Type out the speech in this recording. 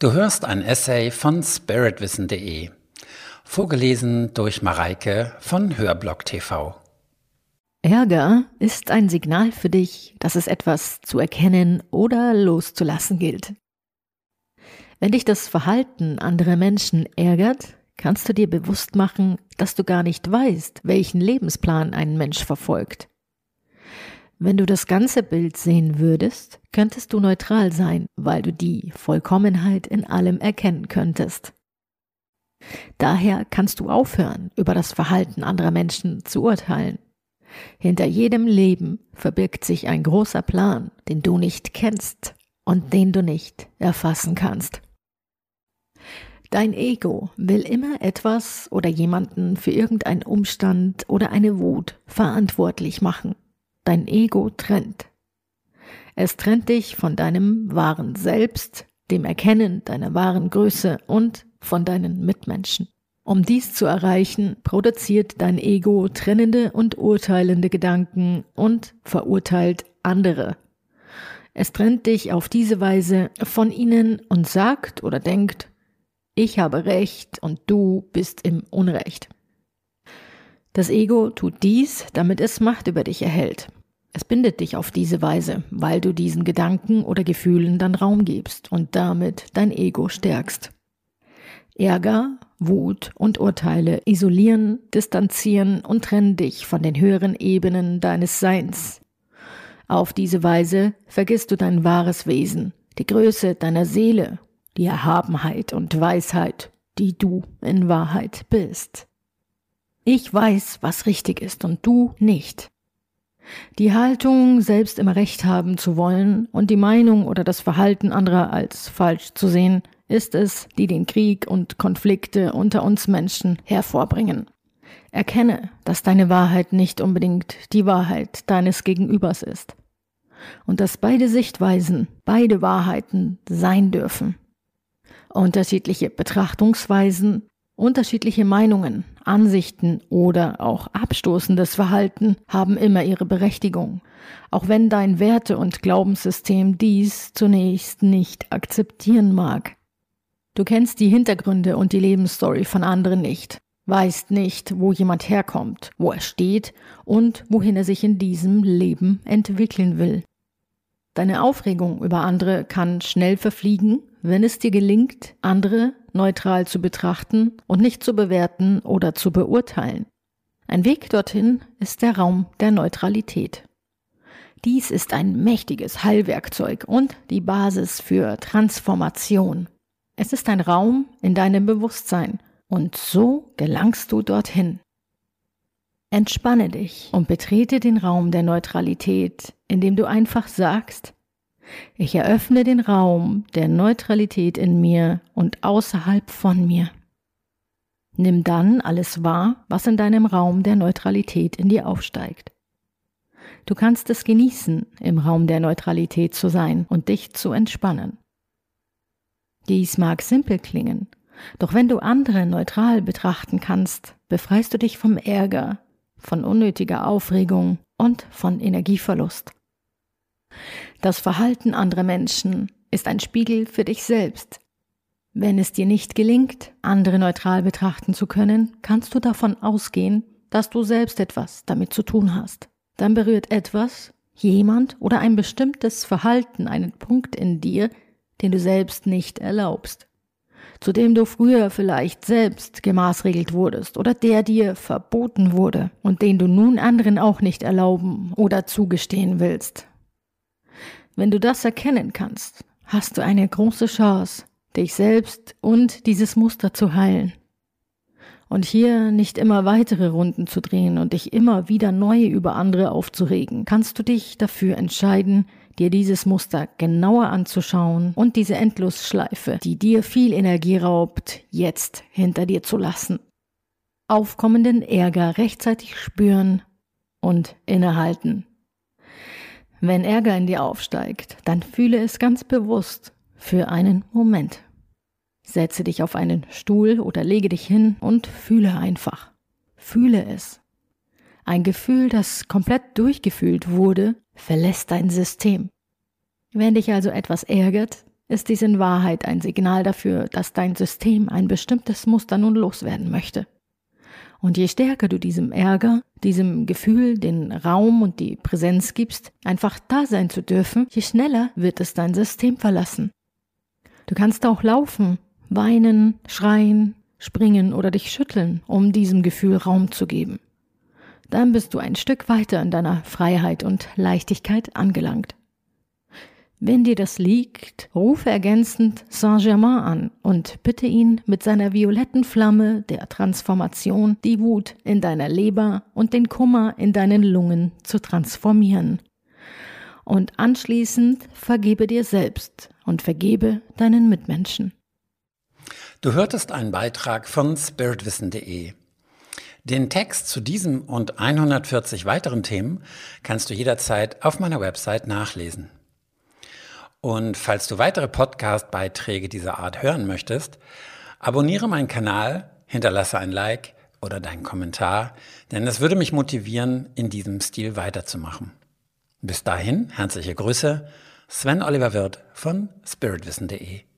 Du hörst ein Essay von spiritwissen.de, vorgelesen durch Mareike von Hörblock TV. Ärger ist ein Signal für dich, dass es etwas zu erkennen oder loszulassen gilt. Wenn dich das Verhalten anderer Menschen ärgert, kannst du dir bewusst machen, dass du gar nicht weißt, welchen Lebensplan ein Mensch verfolgt. Wenn du das ganze Bild sehen würdest, könntest du neutral sein, weil du die Vollkommenheit in allem erkennen könntest. Daher kannst du aufhören, über das Verhalten anderer Menschen zu urteilen. Hinter jedem Leben verbirgt sich ein großer Plan, den du nicht kennst und den du nicht erfassen kannst. Dein Ego will immer etwas oder jemanden für irgendeinen Umstand oder eine Wut verantwortlich machen dein Ego trennt. Es trennt dich von deinem wahren Selbst, dem Erkennen deiner wahren Größe und von deinen Mitmenschen. Um dies zu erreichen, produziert dein Ego trennende und urteilende Gedanken und verurteilt andere. Es trennt dich auf diese Weise von ihnen und sagt oder denkt, ich habe Recht und du bist im Unrecht. Das Ego tut dies, damit es Macht über dich erhält. Es bindet dich auf diese Weise, weil du diesen Gedanken oder Gefühlen dann Raum gibst und damit dein Ego stärkst. Ärger, Wut und Urteile isolieren, distanzieren und trennen dich von den höheren Ebenen deines Seins. Auf diese Weise vergisst du dein wahres Wesen, die Größe deiner Seele, die Erhabenheit und Weisheit, die du in Wahrheit bist. Ich weiß, was richtig ist und du nicht. Die Haltung, selbst immer Recht haben zu wollen und die Meinung oder das Verhalten anderer als falsch zu sehen, ist es, die den Krieg und Konflikte unter uns Menschen hervorbringen. Erkenne, dass deine Wahrheit nicht unbedingt die Wahrheit deines Gegenübers ist. Und dass beide Sichtweisen, beide Wahrheiten sein dürfen. Unterschiedliche Betrachtungsweisen Unterschiedliche Meinungen, Ansichten oder auch abstoßendes Verhalten haben immer ihre Berechtigung, auch wenn dein Werte- und Glaubenssystem dies zunächst nicht akzeptieren mag. Du kennst die Hintergründe und die Lebensstory von anderen nicht, weißt nicht, wo jemand herkommt, wo er steht und wohin er sich in diesem Leben entwickeln will. Deine Aufregung über andere kann schnell verfliegen, wenn es dir gelingt, andere neutral zu betrachten und nicht zu bewerten oder zu beurteilen. Ein Weg dorthin ist der Raum der Neutralität. Dies ist ein mächtiges Heilwerkzeug und die Basis für Transformation. Es ist ein Raum in deinem Bewusstsein und so gelangst du dorthin. Entspanne dich und betrete den Raum der Neutralität, indem du einfach sagst, ich eröffne den Raum der Neutralität in mir und außerhalb von mir. Nimm dann alles wahr, was in deinem Raum der Neutralität in dir aufsteigt. Du kannst es genießen, im Raum der Neutralität zu sein und dich zu entspannen. Dies mag simpel klingen, doch wenn du andere neutral betrachten kannst, befreist du dich vom Ärger, von unnötiger Aufregung und von Energieverlust. Das Verhalten anderer Menschen ist ein Spiegel für dich selbst. Wenn es dir nicht gelingt, andere neutral betrachten zu können, kannst du davon ausgehen, dass du selbst etwas damit zu tun hast. Dann berührt etwas, jemand oder ein bestimmtes Verhalten einen Punkt in dir, den du selbst nicht erlaubst zu dem du früher vielleicht selbst gemaßregelt wurdest oder der dir verboten wurde und den du nun anderen auch nicht erlauben oder zugestehen willst. Wenn du das erkennen kannst, hast du eine große Chance, dich selbst und dieses Muster zu heilen. Und hier nicht immer weitere Runden zu drehen und dich immer wieder neu über andere aufzuregen, kannst du dich dafür entscheiden, dir dieses Muster genauer anzuschauen und diese Endlosschleife, die dir viel Energie raubt, jetzt hinter dir zu lassen. Aufkommenden Ärger rechtzeitig spüren und innehalten. Wenn Ärger in dir aufsteigt, dann fühle es ganz bewusst für einen Moment. Setze dich auf einen Stuhl oder lege dich hin und fühle einfach. Fühle es. Ein Gefühl, das komplett durchgefühlt wurde, verlässt dein System. Wenn dich also etwas ärgert, ist dies in Wahrheit ein Signal dafür, dass dein System ein bestimmtes Muster nun loswerden möchte. Und je stärker du diesem Ärger, diesem Gefühl den Raum und die Präsenz gibst, einfach da sein zu dürfen, je schneller wird es dein System verlassen. Du kannst auch laufen, weinen, schreien, springen oder dich schütteln, um diesem Gefühl Raum zu geben. Dann bist du ein Stück weiter in deiner Freiheit und Leichtigkeit angelangt. Wenn dir das liegt, rufe ergänzend Saint-Germain an und bitte ihn mit seiner violetten Flamme der Transformation die Wut in deiner Leber und den Kummer in deinen Lungen zu transformieren. Und anschließend vergebe dir selbst und vergebe deinen Mitmenschen. Du hörtest einen Beitrag von spiritwissen.de. Den Text zu diesem und 140 weiteren Themen kannst du jederzeit auf meiner Website nachlesen. Und falls du weitere Podcast-Beiträge dieser Art hören möchtest, abonniere meinen Kanal, hinterlasse ein Like oder deinen Kommentar, denn es würde mich motivieren, in diesem Stil weiterzumachen. Bis dahin, herzliche Grüße, Sven Oliver Wirth von spiritwissen.de.